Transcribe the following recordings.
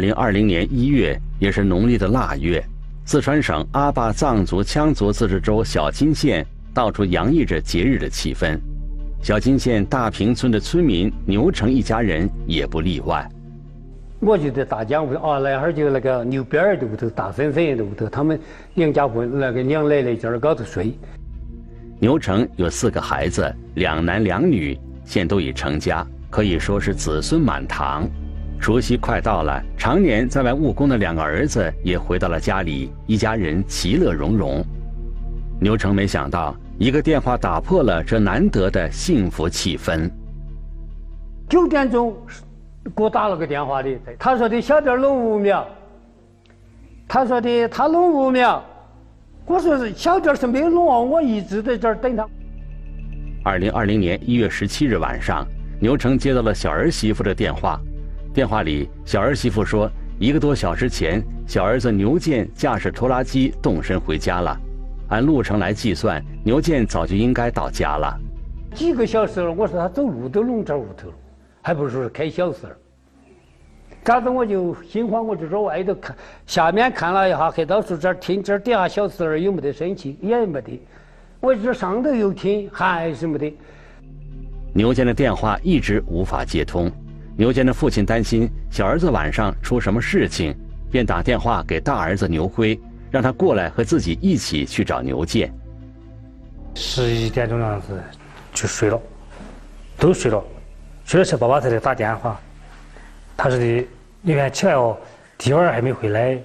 二零二零年一月，也是农历的腊月，四川省阿坝藏族羌族自治州小金县到处洋溢着节日的气氛。小金县大坪村的村民牛成一家人也不例外。我就在大江屋头啊，那会儿就那个牛边儿的屋头，大婶婶的屋头，他们两家婆那个娘奶奶在那高头睡。牛成有四个孩子，两男两女，现都已成家，可以说是子孙满堂。除夕快到了，常年在外务工的两个儿子也回到了家里，一家人其乐融融。牛成没想到，一个电话打破了这难得的幸福气氛。九点钟。给我打了个电话的，他说的小店弄五秒，他说的他弄五秒，我说是小店是没弄啊，我一直在这儿等他。二零二零年一月十七日晚上，牛成接到了小儿媳妇的电话，电话里小儿媳妇说，一个多小时前，小儿子牛建驾驶拖拉机动身回家了，按路程来计算，牛建早就应该到家了。几个小时了，我说他走路都弄这屋头了。还不如说是开小四儿，咋子我就心慌，我就说外头看，下面看了一下，黑到树这儿听，这儿底下小四儿有没得生气，也没得。我这上头又听，还是没得。牛建的电话一直无法接通，牛坚的父亲担心小儿子晚上出什么事情，便打电话给大儿子牛辉，让他过来和自己一起去找牛建。十一点钟样子就睡了，都睡了。睡了时，爸爸才来打电话。他说的，你看起来哦，弟儿还没回来。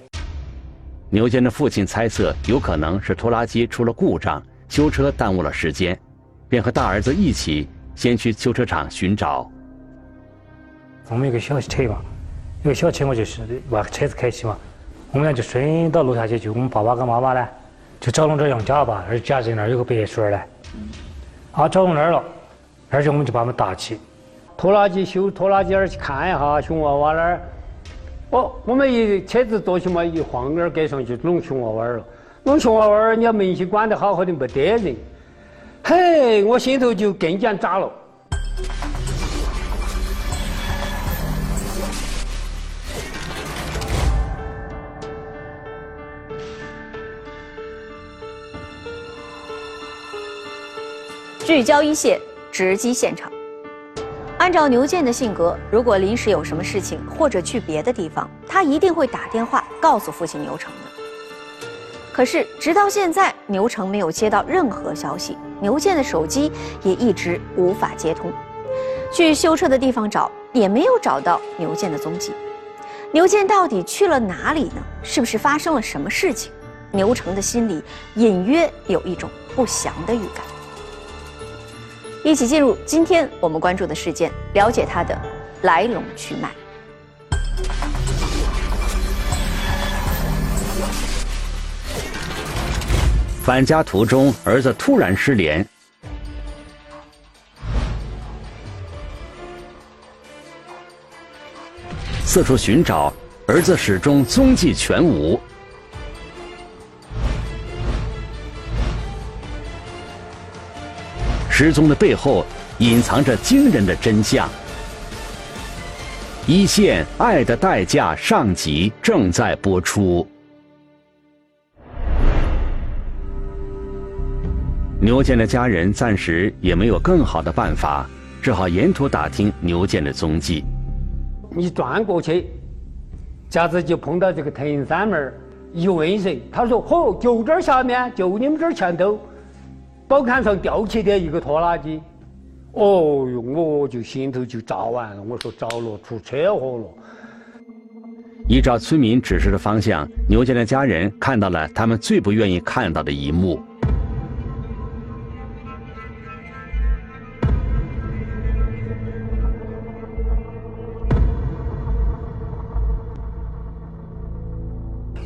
牛坚的父亲猜测，有可能是拖拉机出了故障，修车耽误了时间，便和大儿子一起先去修车厂寻找。我们有个小车嘛，有个小车，我就是把车子开起嘛。我们俩就顺到楼下去，就我们爸爸跟妈妈呢，就找弄这杨家吧，而家在那儿有个别墅呢。啊，找到那儿了，而且我们就把他们打起。拖拉机修拖拉机那儿去看一下熊娃娃那儿，哦，我们一车子坐起嘛，一晃那儿盖上去弄熊娃娃了。弄熊娃娃，人家门去关得好好的，没得人。嘿，我心头就更加炸了。聚焦一线，直击现场。按照牛建的性格，如果临时有什么事情或者去别的地方，他一定会打电话告诉父亲牛成的。可是直到现在，牛成没有接到任何消息，牛建的手机也一直无法接通。去修车的地方找，也没有找到牛建的踪迹。牛建到底去了哪里呢？是不是发生了什么事情？牛成的心里隐约有一种不祥的预感。一起进入今天我们关注的事件，了解它的来龙去脉。返家途中，儿子突然失联，四处寻找，儿子始终踪迹全无。失踪的背后隐藏着惊人的真相。一线《爱的代价》上集正在播出。牛建的家人暂时也没有更好的办法，只好沿途打听牛建的踪迹。一转过去，夹子就碰到这个藤山门一问谁，他说：“嚯，就这下面，就你们这前头。”宝坎上吊起的一个拖拉机，哦哟，我就心头就炸完了。我说着了，出车祸了。依照村民指示的方向，牛家的家人看到了他们最不愿意看到的一幕。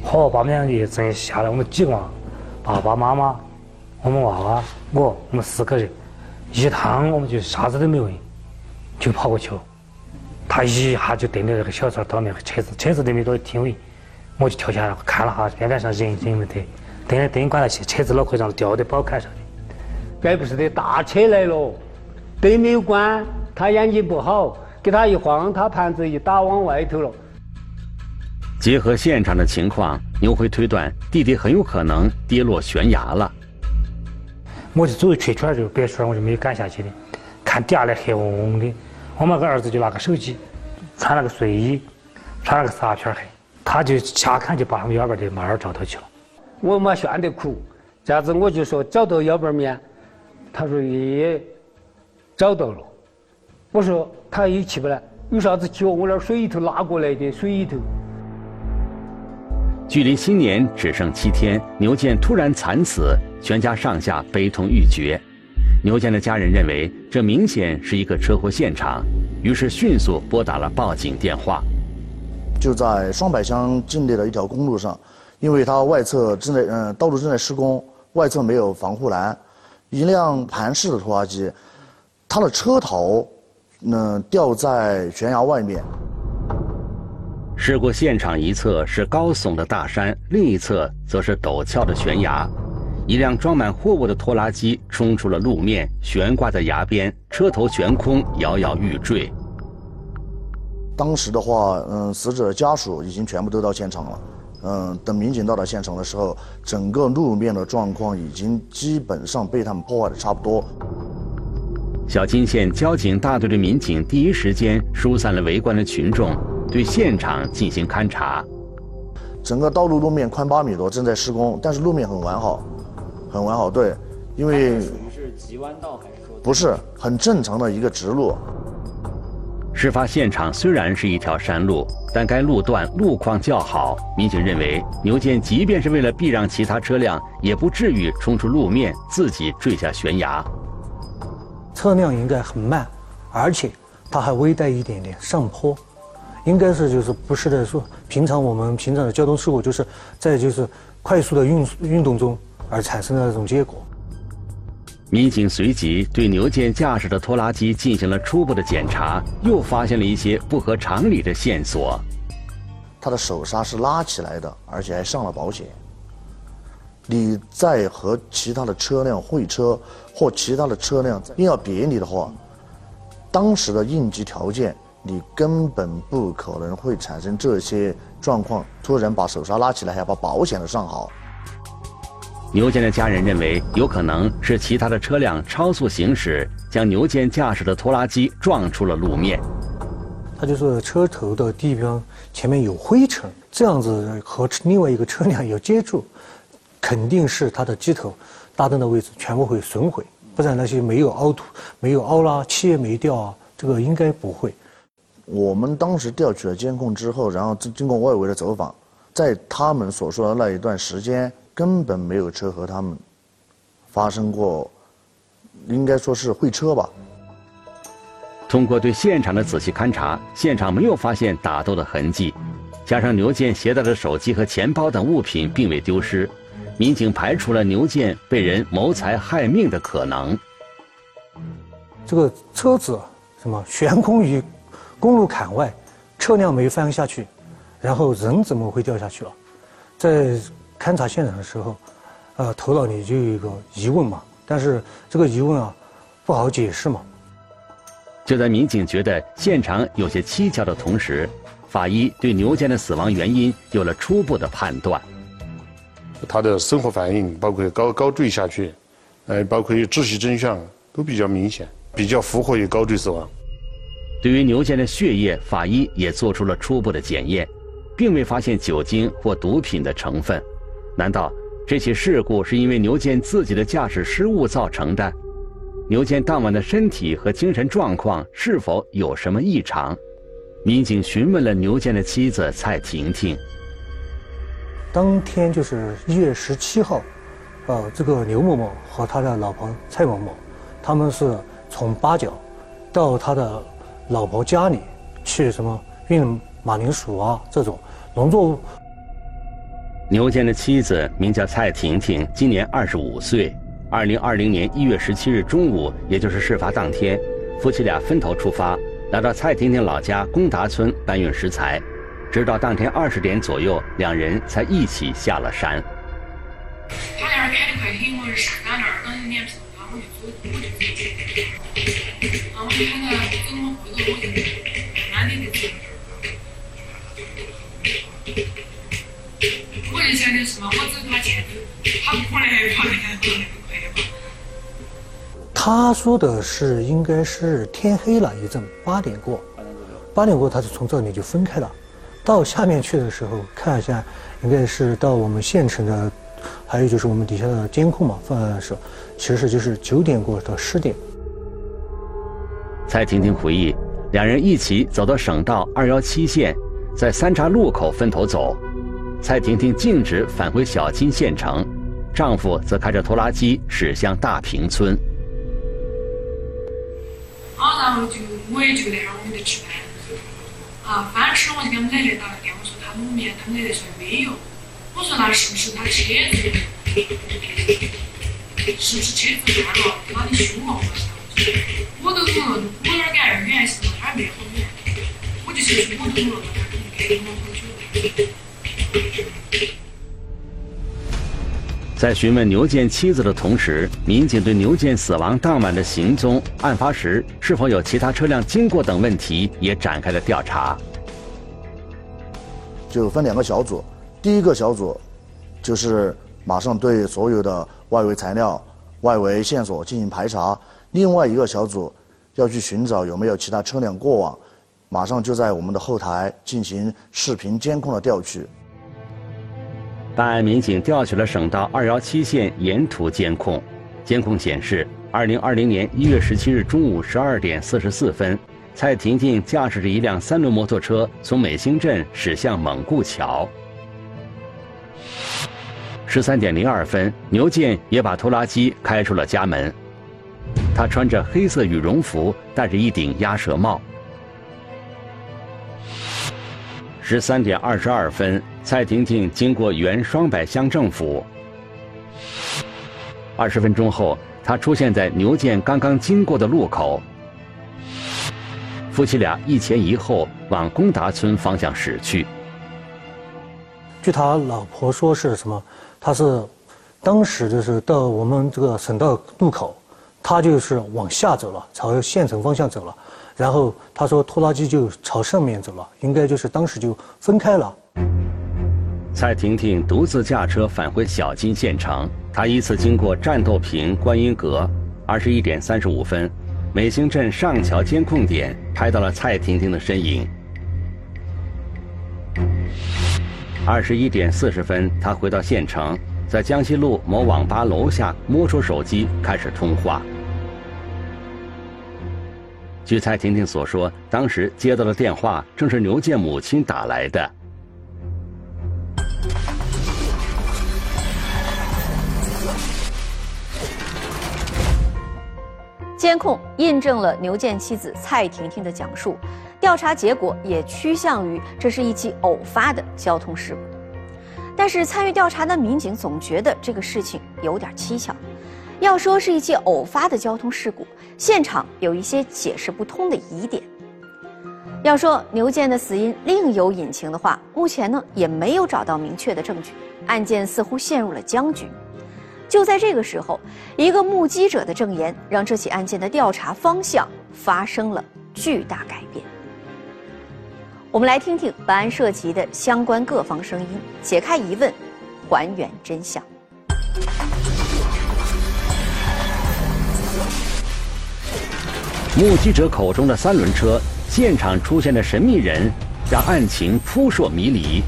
好，把我们两个真下来，我们几个，爸爸妈妈。我们娃娃，我，我们四个人，一趟我们就啥子都没问，就跑过去了。他一下就瞪着那个小车到那个车子，车子都没多停稳，我就跳下来看了哈边边上人人没得，灯的灯关了去，车子脑壳上吊在宝坎上的。该不是的大车来了，灯没有关，他眼睛不好，给他一晃，他盘子一打往外头了。结合现场的情况，牛辉推断弟弟很有可能跌落悬崖了。我就走一圈圈就别出来，我就没有敢下去的。看底下来黑嗡嗡的，我们个儿子就拿个手机，穿了个睡衣，穿了个纱片黑，他就瞎看就把他们腰板的马儿找到去了。我妈炫得哭，这样子我就说找到腰板没？他说爷爷找到了。我说他又起不来，有啥子起？我那水里头拉过来的水里头。距离新年只剩七天，牛健突然惨死，全家上下悲痛欲绝。牛健的家人认为这明显是一个车祸现场，于是迅速拨打了报警电话。就在双柏乡境内的一条公路上，因为它外侧正在嗯道路正在施工，外侧没有防护栏，一辆盘式的拖拉机，它的车头嗯掉在悬崖外面。事故现场一侧是高耸的大山，另一侧则是陡峭的悬崖。一辆装满货物的拖拉机冲出了路面，悬挂在崖边，车头悬空，摇摇欲坠。当时的话，嗯，死者家属已经全部都到现场了。嗯，等民警到达现场的时候，整个路面的状况已经基本上被他们破坏的差不多。小金县交警大队的民警第一时间疏散了围观的群众。对现场进行勘查，整个道路路面宽八米多，正在施工，但是路面很完好，很完好。对，因为属于是急弯道还是说？不是，很正常的一个直路。事发现场虽然是一条山路，但该路段路况较好。民警认为，牛健即便是为了避让其他车辆，也不至于冲出路面，自己坠下悬崖。车辆应该很慢，而且它还微带一点点上坡。应该是就是不是的说，平常我们平常的交通事故就是在就是快速的运运动中而产生的这种结果。民警随即对牛健驾驶的拖拉机进行了初步的检查，又发现了一些不合常理的线索。他的手刹是拉起来的，而且还上了保险。你在和其他的车辆会车或其他的车辆硬要别你的话，当时的应急条件。你根本不可能会产生这些状况，突然把手刹拉起来，还要把保险都上好。牛健的家人认为，有可能是其他的车辆超速行驶，将牛健驾驶的拖拉机撞出了路面。他就是车头的地方前面有灰尘，这样子和另外一个车辆有接触，肯定是他的机头、大灯的位置全部会损毁，不然那些没有凹凸、没有凹啦，漆也没掉啊，这个应该不会。我们当时调取了监控之后，然后经过外围的走访，在他们所说的那一段时间，根本没有车和他们发生过，应该说是会车吧。通过对现场的仔细勘查，现场没有发现打斗的痕迹，加上牛健携带的手机和钱包等物品并未丢失，民警排除了牛健被人谋财害命的可能。这个车子什么悬空于？公路坎外，车辆没翻下去，然后人怎么会掉下去了？在勘察现场的时候，呃，头脑里就有一个疑问嘛。但是这个疑问啊，不好解释嘛。就在民警觉得现场有些蹊跷的同时，法医对牛健的死亡原因有了初步的判断。他的生活反应，包括高高坠下去，呃，包括窒息征象，都比较明显，比较符合于高坠死亡。对于牛健的血液，法医也做出了初步的检验，并未发现酒精或毒品的成分。难道这起事故是因为牛健自己的驾驶失误造成的？牛健当晚的身体和精神状况是否有什么异常？民警询问了牛健的妻子蔡婷婷。当天就是一月十七号，呃，这个牛某某和他的老婆蔡某某，他们是从八角到他的。老婆家里去什么运马铃薯啊这种农作物。牛健的妻子名叫蔡婷婷，今年二十五岁。二零二零年一月十七日中午，也就是事发当天，夫妻俩分头出发，来到蔡婷婷老家公达村搬运食材，直到当天二十点左右，两人才一起下了山。他说的是应该是天黑了一阵，八点过，八点过他是从这里就分开了，到下面去的时候看一下，应该是到我们县城的，还有就是我们底下的监控嘛，放的时候，其实就是九点过到十点。蔡婷婷回忆，两人一起走到省道二幺七线，在三岔路口分头走，蔡婷婷径直返回小金县城，丈夫则开着拖拉机驶向大坪村。啊，然后就我也就那会儿我们在吃饭，啊，饭吃了我就给我们奶奶打个电话说他们面，他们奶奶说没有，我说那是不是他车子，是不是车子烂了，把你凶了？我都懂了，我哪儿敢二远是嘛，他没好远，我就说我懂了，他肯定开我好在询问牛建妻子的同时，民警对牛建死亡当晚的行踪、案发时是否有其他车辆经过等问题也展开了调查。就分两个小组，第一个小组就是马上对所有的外围材料、外围线索进行排查；另外一个小组要去寻找有没有其他车辆过往，马上就在我们的后台进行视频监控的调取。办案民警调取了省道二幺七线沿途监控，监控显示，二零二零年一月十七日中午十二点四十四分，蔡婷婷驾驶着一辆三轮摩托车从美兴镇驶向蒙固桥。十三点零二分，牛建也把拖拉机开出了家门，他穿着黑色羽绒服，戴着一顶鸭舌帽。十三点二十二分。蔡婷婷经过原双柏乡政府，二十分钟后，她出现在牛建刚刚经过的路口。夫妻俩一前一后往公达村方向驶去。据他老婆说是什么？他是当时就是到我们这个省道路口，他就是往下走了，朝县城方向走了。然后他说拖拉机就朝上面走了，应该就是当时就分开了。蔡婷婷独自驾车返回小金县城，她依次经过战斗坪、观音阁。二十一点三十五分，美兴镇上桥监控点拍到了蔡婷婷的身影。二十一点四十分，她回到县城，在江西路某网吧楼下摸出手机开始通话。据蔡婷婷所说，当时接到的电话正是牛建母亲打来的。印证了牛建妻子蔡婷婷的讲述，调查结果也趋向于这是一起偶发的交通事故。但是参与调查的民警总觉得这个事情有点蹊跷。要说是一起偶发的交通事故，现场有一些解释不通的疑点。要说牛建的死因另有隐情的话，目前呢也没有找到明确的证据，案件似乎陷入了僵局。就在这个时候，一个目击者的证言让这起案件的调查方向发生了巨大改变。我们来听听本案涉及的相关各方声音，解开疑问，还原真相。目击者口中的三轮车，现场出现的神秘人，让案情扑朔迷离，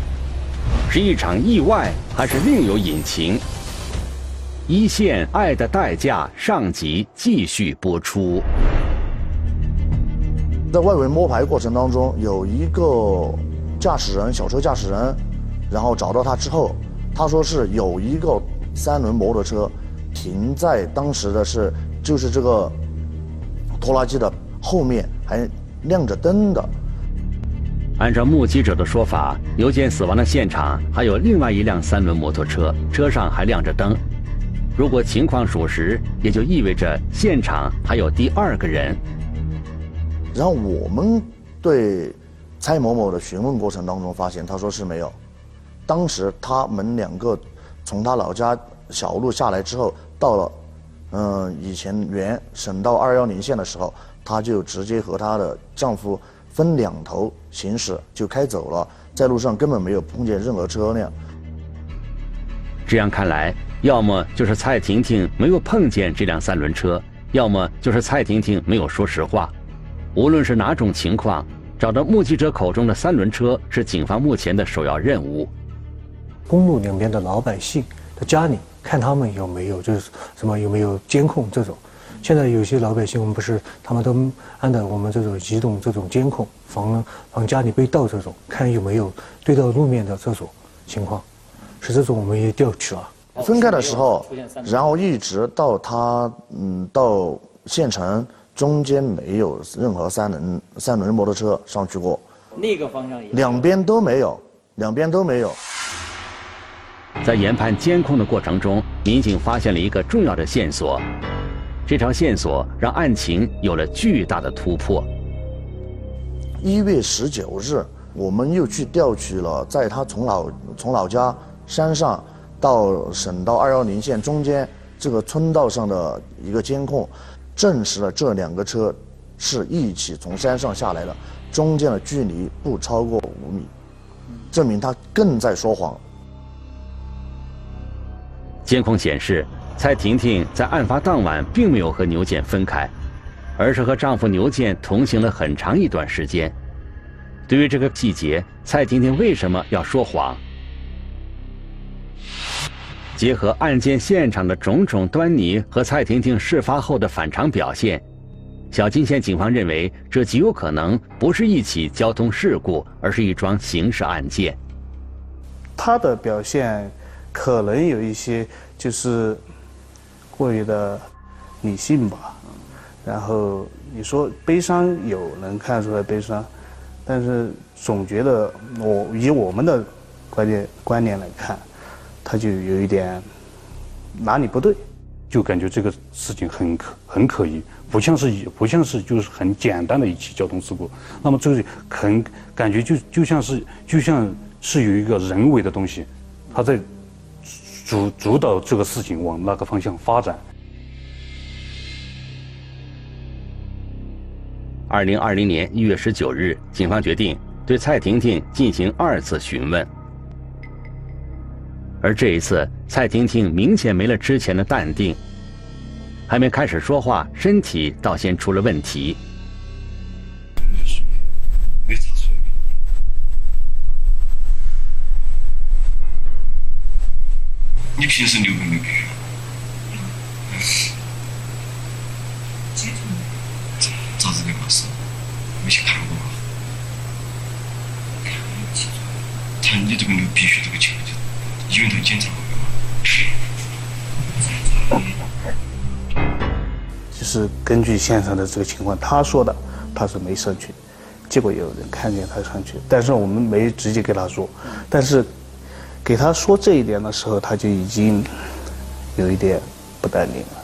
是一场意外，还是另有隐情？一线《爱的代价》上集继续播出。在外围摸排过程当中，有一个驾驶人，小车驾驶人，然后找到他之后，他说是有一个三轮摩托车停在当时的是就是这个拖拉机的后面，还亮着灯的。按照目击者的说法，牛健死亡的现场还有另外一辆三轮摩托车，车上还亮着灯。如果情况属实，也就意味着现场还有第二个人。然后我们对蔡某某的询问过程当中发现，他说是没有。当时他们两个从他老家小路下来之后，到了嗯以前原省道二幺零线的时候，他就直接和她的丈夫分两头行驶就开走了，在路上根本没有碰见任何车辆。这样看来。要么就是蔡婷婷没有碰见这辆三轮车，要么就是蔡婷婷没有说实话。无论是哪种情况，找到目击者口中的三轮车是警方目前的首要任务。公路两边的老百姓的家里，看他们有没有就是什么有没有监控这种。现在有些老百姓，我们不是他们都安的我们这种移动这种监控，防防家里被盗这种，看有没有对到路面的这种情况，是这种我们也调取了。分开的时候，然后一直到他嗯到县城中间没有任何三轮三轮摩托车上去过，那个方向也两边都没有，两边都没有。在研判监控的过程中，民警发现了一个重要的线索，这条线索让案情有了巨大的突破。一月十九日，我们又去调取了在他从老从老家山上到省道二幺零线中间这个村道上的一个监控，证实了这两个车是一起从山上下来的，中间的距离不超过五米，证明他更在说谎。监控显示，蔡婷婷在案发当晚并没有和牛建分开，而是和丈夫牛建同行了很长一段时间。对于这个细节，蔡婷婷为什么要说谎？结合案件现场的种种端倪和蔡婷婷事发后的反常表现，小金县警方认为这极有可能不是一起交通事故，而是一桩刑事案件。他的表现可能有一些就是过于的理性吧，然后你说悲伤有能看出来悲伤，但是总觉得我以我们的观点观念来看。他就有一点哪里不对，就感觉这个事情很可很可疑，不像是不像是就是很简单的一起交通事故。那么这个很感觉就就像是就像是有一个人为的东西，他在主主导这个事情往那个方向发展。二零二零年一月十九日，警方决定对蔡婷婷进行二次询问。而这一次，蔡婷婷明显没了之前的淡定，还没开始说话，身体倒先出了问题。没查出来。你平时流没流鼻血？咋咋子的嘛是？没去看过吗？看你这个流鼻血这个情况。医院头检查过吗？就是根据现场的这个情况，他说的他是没上去，结果有人看见他上去，但是我们没直接给他说，但是给他说这一点的时候，他就已经有一点不淡定了。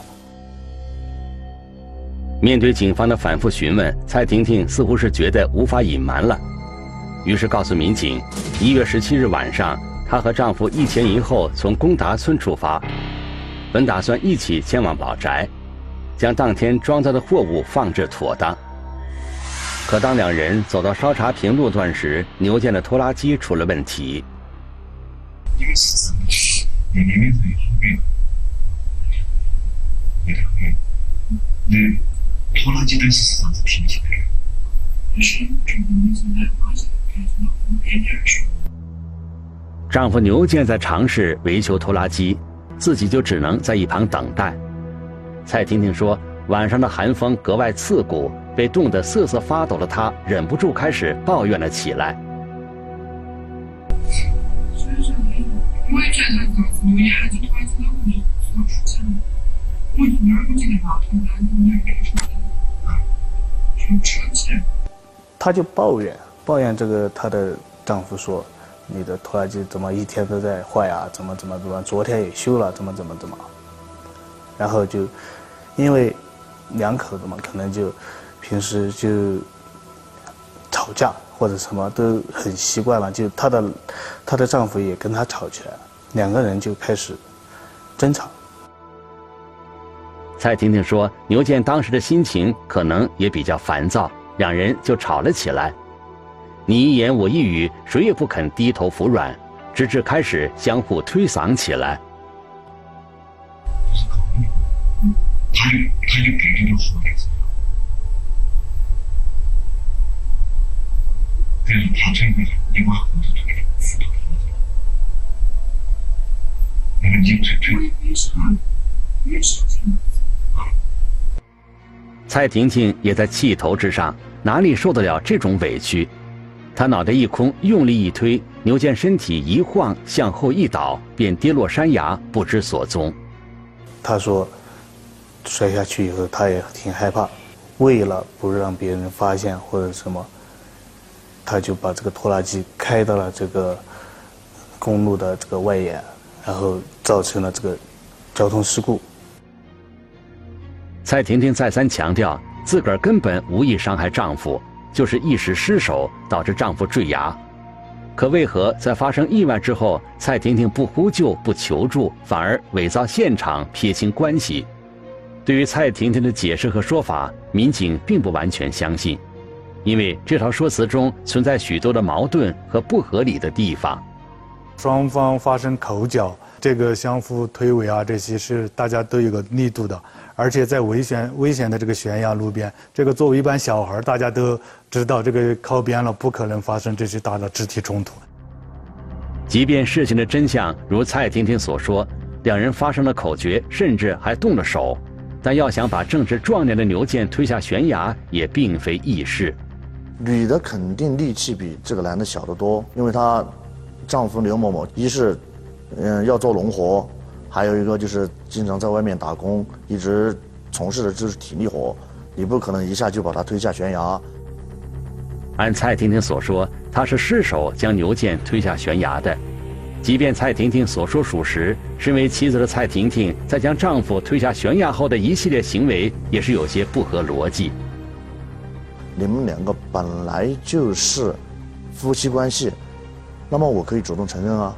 面对警方的反复询问，蔡婷婷似乎是觉得无法隐瞒了，于是告诉民警，一月十七日晚上。她和丈夫一前一后从公达村出发，本打算一起前往宝宅，将当天装载的货物放置妥当。可当两人走到烧茶坪路段时，牛建的拖拉机出了问题。拖拉机当时是啥子停起来的？是中国民生的发现，开始往后边点去。丈夫牛建在尝试维修拖拉机，自己就只能在一旁等待。蔡婷婷说：“晚上的寒风格外刺骨，被冻得瑟瑟发抖的她忍不住开始抱怨了起来。”我也觉得这样子，我一下子突然之间我就说出去了。我从哪儿我记得吧？从哪儿从哪儿开始的？就扯起来。她就抱怨，抱怨这个她的丈夫说。你的拖拉机怎么一天都在坏啊？怎么怎么怎么？昨天也修了，怎么怎么怎么？然后就因为两口子嘛，可能就平时就吵架或者什么都很习惯了。就她的她的丈夫也跟她吵起来，两个人就开始争吵。蔡婷婷说：“牛建当时的心情可能也比较烦躁，两人就吵了起来。”你一言我一语，谁也不肯低头服软，直至开始相互推搡起来。蔡婷婷也在气头之上，哪里受得了这种委屈？她脑袋一空，用力一推，牛健身体一晃，向后一倒，便跌落山崖，不知所踪。他说，摔下去以后他也挺害怕，为了不让别人发现或者什么，他就把这个拖拉机开到了这个公路的这个外沿，然后造成了这个交通事故。蔡婷婷再三强调，自个儿根本无意伤害丈夫，就是一时失手导致丈夫坠崖。可为何在发生意外之后，蔡婷婷不呼救、不求助，反而伪造现场、撇清关系？对于蔡婷婷的解释和说法，民警并不完全相信，因为这套说辞中存在许多的矛盾和不合理的地方。双方发生口角，这个相互推诿啊，这些是大家都有个力度的。而且在危险危险的这个悬崖路边，这个作为一般小孩，大家都知道这个靠边了，不可能发生这些大的肢体冲突。即便事情的真相如蔡婷婷所说，两人发生了口角，甚至还动了手，但要想把正值壮年的牛健推下悬崖，也并非易事。女的肯定力气比这个男的小得多，因为她丈夫刘某某一是嗯要做农活。还有一个就是经常在外面打工，一直从事的就是体力活，你不可能一下就把他推下悬崖。按蔡婷婷所说，她是失手将牛健推下悬崖的。即便蔡婷婷所说属实，身为妻子的蔡婷婷在将丈夫推下悬崖后的一系列行为，也是有些不合逻辑。你们两个本来就是夫妻关系，那么我可以主动承认啊，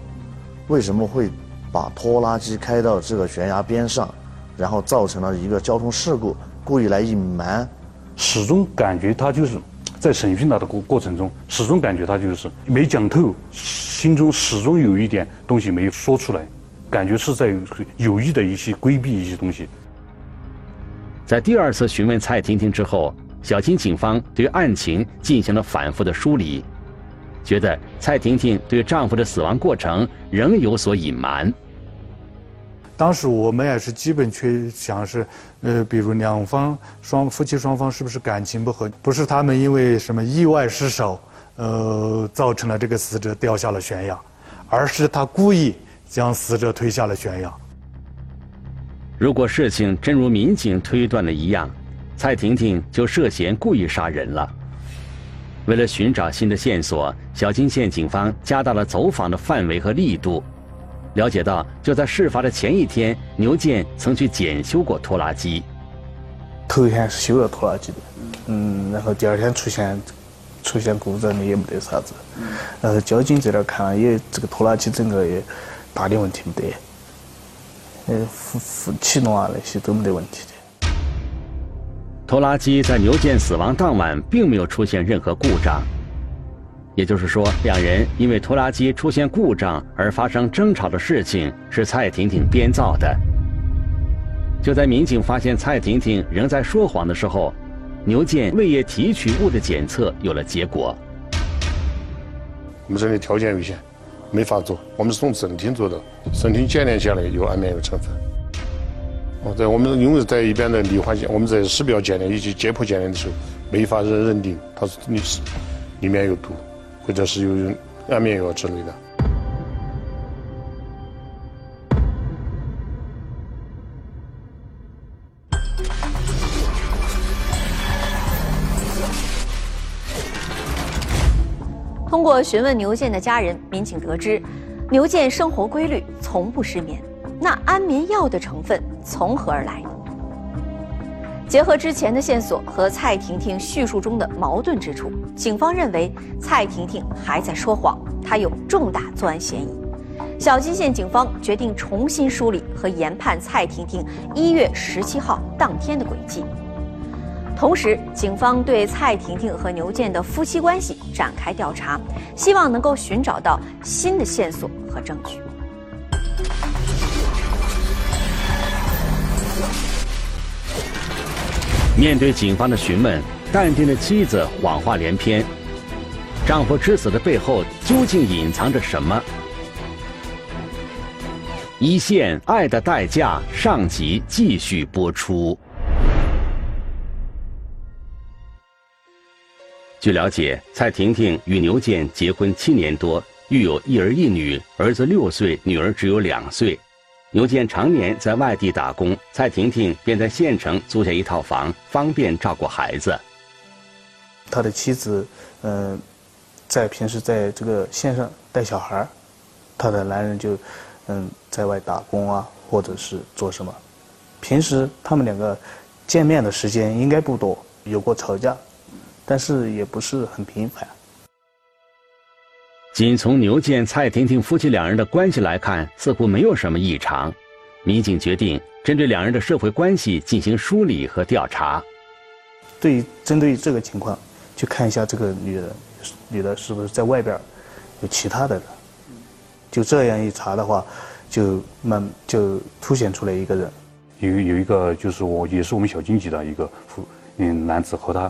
为什么会？把拖拉机开到这个悬崖边上，然后造成了一个交通事故，故意来隐瞒。始终感觉他就是在审讯他的过过程中，始终感觉他就是没讲透，心中始终有一点东西没有说出来，感觉是在有意的一些规避一些东西。在第二次询问蔡婷婷之后，小金警方对案情进行了反复的梳理。觉得蔡婷婷对丈夫的死亡过程仍有所隐瞒。当时我们也是基本去想是，呃，比如两方双夫妻双方是不是感情不和？不是他们因为什么意外失手，呃，造成了这个死者掉下了悬崖，而是他故意将死者推下了悬崖。如果事情真如民警推断的一样，蔡婷婷就涉嫌故意杀人了。为了寻找新的线索，小金县警方加大了走访的范围和力度。了解到，就在事发的前一天，牛健曾去检修过拖拉机。头一天是修了拖拉机的，嗯，然后第二天出现出现故障的也没得啥子。然后交警这点看了也，这个拖拉机整个也大的问题没得，呃，复复启动啊那些都没得问题。拖拉机在牛健死亡当晚并没有出现任何故障，也就是说，两人因为拖拉机出现故障而发生争吵的事情是蔡婷婷编造的。就在民警发现蔡婷婷仍在说谎的时候，牛健胃液提取物的检测有了结果。我们这里条件有限，没法做，我们是从省厅做的，省厅鉴定下来有安眠药成分。哦，在我们因为在一边的离化检，我们在尸表检验以及解剖检验的时候，没法认认定它是你是里面有毒，或者是有安眠药之类的。通过询问牛健的家人，民警得知，牛健生活规律，从不失眠。那安眠药的成分从何而来？结合之前的线索和蔡婷婷叙述中的矛盾之处，警方认为蔡婷婷还在说谎，她有重大作案嫌疑。小金县警方决定重新梳理和研判蔡婷婷一月十七号当天的轨迹，同时，警方对蔡婷婷和牛建的夫妻关系展开调查，希望能够寻找到新的线索和证据。面对警方的询问，淡定的妻子谎话连篇。丈夫之死的背后究竟隐藏着什么？一线《爱的代价》上集继续播出。据了解，蔡婷婷与牛健结婚七年多，育有一儿一女，儿子六岁，女儿只有两岁。牛健常年在外地打工，蔡婷婷便在县城租下一套房，方便照顾孩子。他的妻子，嗯，在平时在这个县上带小孩他的男人就。嗯，在外打工啊，或者是做什么？平时他们两个见面的时间应该不多，有过吵架，但是也不是很频繁。仅从牛健、蔡婷婷夫妻两人的关系来看，似乎没有什么异常。民警决定针对两人的社会关系进行梳理和调查。对于针对这个情况，去看一下这个女人，女的是不是在外边有其他的人。就这样一查的话，就慢就凸显出来一个人，有有一个就是我也是我们小经济的一个夫嗯男子和他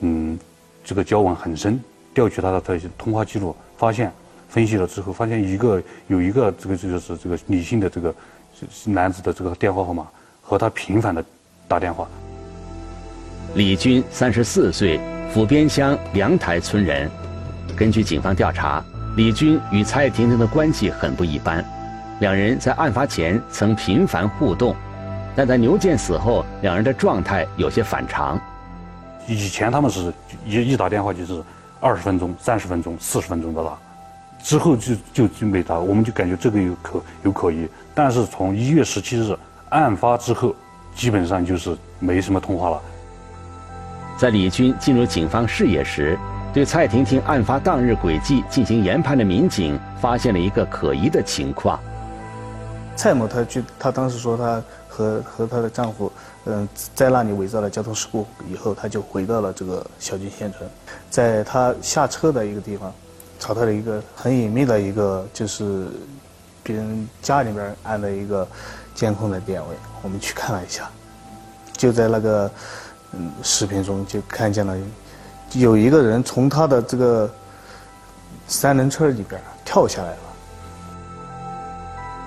嗯这个交往很深，调取他的这些通话记录，发现分析了之后，发现一个有一个这个这个是这个女性的这个男子的这个电话号码和他频繁的打电话。李军三十四岁，府边乡梁台村人，根据警方调查。李军与蔡婷婷的关系很不一般，两人在案发前曾频繁互动，但在牛健死后，两人的状态有些反常。以前他们是一一打电话就是二十分钟、三十分钟、四十分钟的了，之后就就就没打，我们就感觉这个有可有可疑。但是从一月十七日案发之后，基本上就是没什么通话了。在李军进入警方视野时。对蔡婷婷案发当日轨迹进行研判的民警发现了一个可疑的情况。蔡某，她就她当时说，她和和她的丈夫，嗯，在那里伪造了交通事故以后，他就回到了这个小金县城，在他下车的一个地方，找到了一个很隐秘的一个，就是别人家里边安的一个监控的点位，我们去看了一下，就在那个嗯视频中就看见了。有一个人从他的这个三轮车里边跳下来了。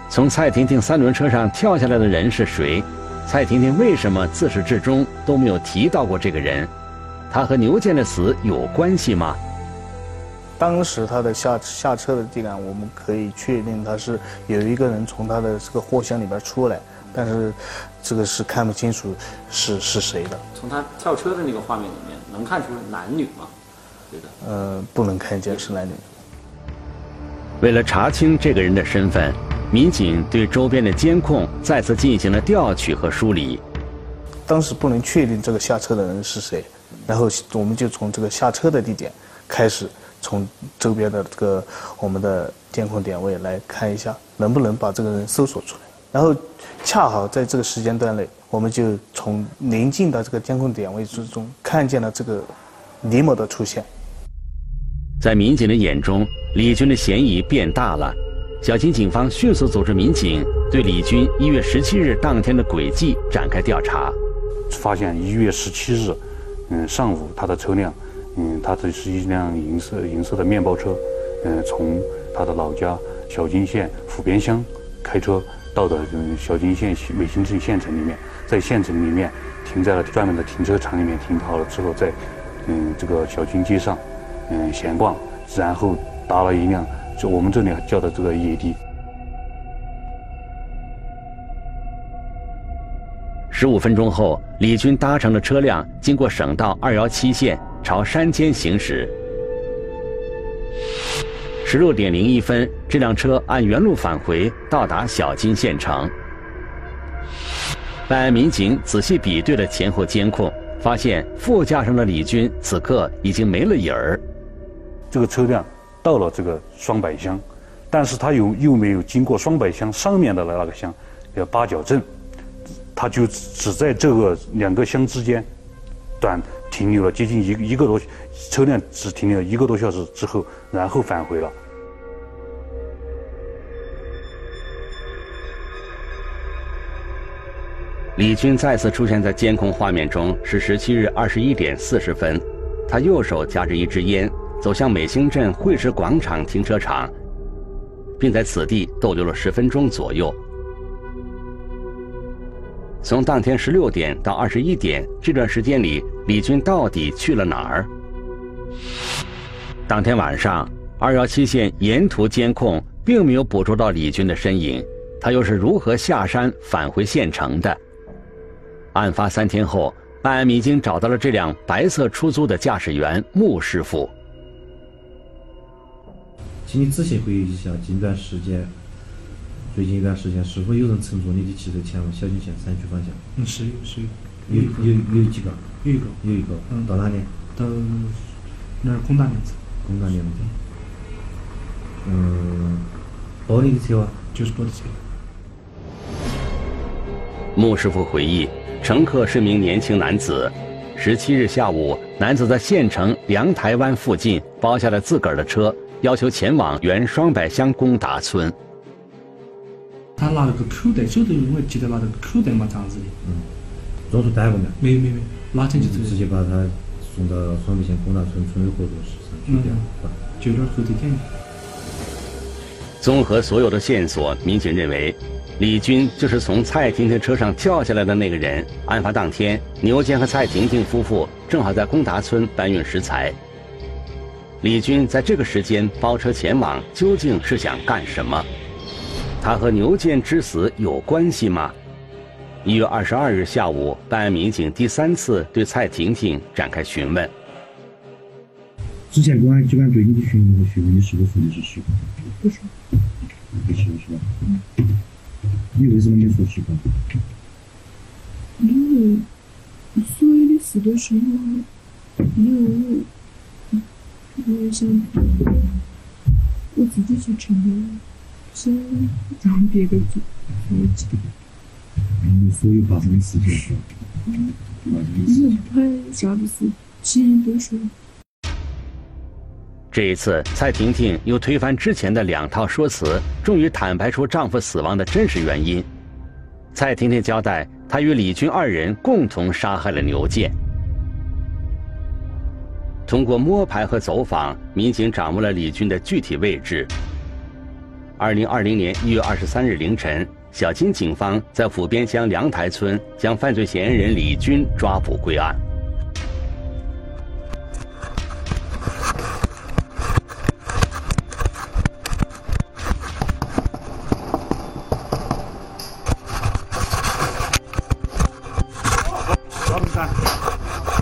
从蔡婷婷三轮车上跳下来的人是谁？蔡婷婷为什么自始至终都没有提到过这个人？他和牛健的死有关系吗？当时他的下下车的地点，我们可以确定他是有一个人从他的这个货箱里边出来，但是这个是看不清楚是是谁的。从他跳车的那个画面里面。能看出男女吗？对的。呃，不能看见是男女。为了查清这个人的身份，民警对周边的监控再次进行了调取和梳理。当时不能确定这个下车的人是谁，然后我们就从这个下车的地点开始，从周边的这个我们的监控点位来看一下，能不能把这个人搜索出来。然后恰好在这个时间段内。我们就从临近的这个监控点位之中看见了这个李某的出现。在民警的眼中，李军的嫌疑变大了。小金警方迅速组织民警对李军一月十七日当天的轨迹展开调查，发现一月十七日，嗯，上午他的车辆，嗯，他这是一辆银色银色的面包车，嗯，从他的老家小金县府边乡开车到的嗯小金县美兴镇县城里面。在县城里面停在了专门的停车场里面停好了之后，在嗯这个小金街上嗯闲逛，然后搭了一辆就我们这里叫的这个野地。十五分钟后，李军搭乘的车辆经过省道二幺七线，朝山间行驶。十六点零一分，这辆车按原路返回，到达小金县城。办案民警仔细比对了前后监控，发现副驾上的李军此刻已经没了影儿。这个车辆到了这个双柏乡，但是他又又没有经过双柏乡上面的那个乡，叫八角镇，他就只在这个两个乡之间，短停留了接近一一个多，车辆只停留了一个多小时之后，然后返回了。李军再次出现在监控画面中，是十七日二十一点四十分，他右手夹着一支烟，走向美兴镇汇石广场停车场，并在此地逗留了十分钟左右。从当天十六点到二十一点这段时间里，李军到底去了哪儿？当天晚上，二幺七线沿途监控并没有捕捉到李军的身影，他又是如何下山返回县城的？案发三天后，办案民警找到了这辆白色出租的驾驶员穆师傅。请你仔细回忆一下，近段时间，最近一段时间是否有人乘坐你的汽车前往小金县山区方向？嗯，是有，是有。有有有几个？有一个。有一个。嗯。到哪里？到那儿工大梁子。工大梁子。嗯。包你的车啊？就是包的车。穆师傅回忆。乘客是名年轻男子。十七日下午，男子在县城凉台湾附近包下了自个儿的车，要求前往原双柏乡公达村。他拿了个口袋，手头我记得拿了个口袋嘛，这样子的。嗯。装出单不没？没没没，拿进去直接把他送到双柏县公达村村委合作室上去掉，是吧？就点后头点。综合所有的线索，民警认为。李军就是从蔡婷婷车上跳下来的那个人。案发当天，牛坚和蔡婷婷夫妇正好在公达村搬运食材。李军在这个时间包车前往，究竟是想干什么？他和牛建之死有关系吗？一月二十二日下午，办案民警第三次对蔡婷婷展开询问。之前公安机关对你的询问和询问，你是否说你是习惯？不说。不是是吧？嗯。你为什么没说实话？因为所有的事都是我，因为我，我想我自己去承担，先让别个做我记。你所有发生的事情，嗯，你还啥子事，钱都说。这一次，蔡婷婷又推翻之前的两套说辞，终于坦白出丈夫死亡的真实原因。蔡婷婷交代，她与李军二人共同杀害了牛建。通过摸排和走访，民警掌握了李军的具体位置。二零二零年一月二十三日凌晨，小金警方在府边乡梁台村将犯罪嫌疑人李军抓捕归案。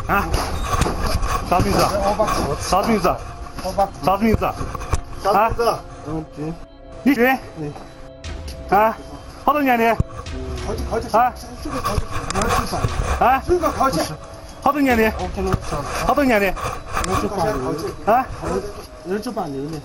啊啥名字？啥子名字？啥子名字？啥名字？嗯，军。李军。啊？好多年的？好几好几啊？这个好几三年。啊？这个好几？好多年的？好多年的？二九八六的。啊？二十八六的。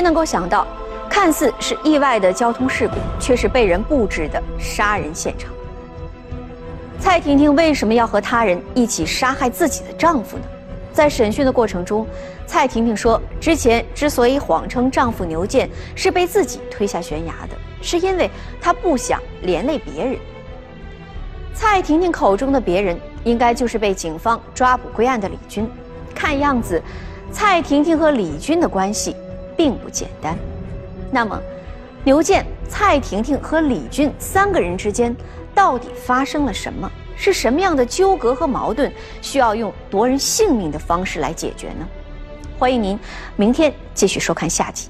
谁能够想到，看似是意外的交通事故，却是被人布置的杀人现场？蔡婷婷为什么要和他人一起杀害自己的丈夫呢？在审讯的过程中，蔡婷婷说，之前之所以谎称丈夫牛建是被自己推下悬崖的，是因为她不想连累别人。蔡婷婷口中的别人，应该就是被警方抓捕归案的李军。看样子，蔡婷婷和李军的关系。并不简单。那么，刘健、蔡婷婷和李俊三个人之间到底发生了什么？是什么样的纠葛和矛盾需要用夺人性命的方式来解决呢？欢迎您明天继续收看下集。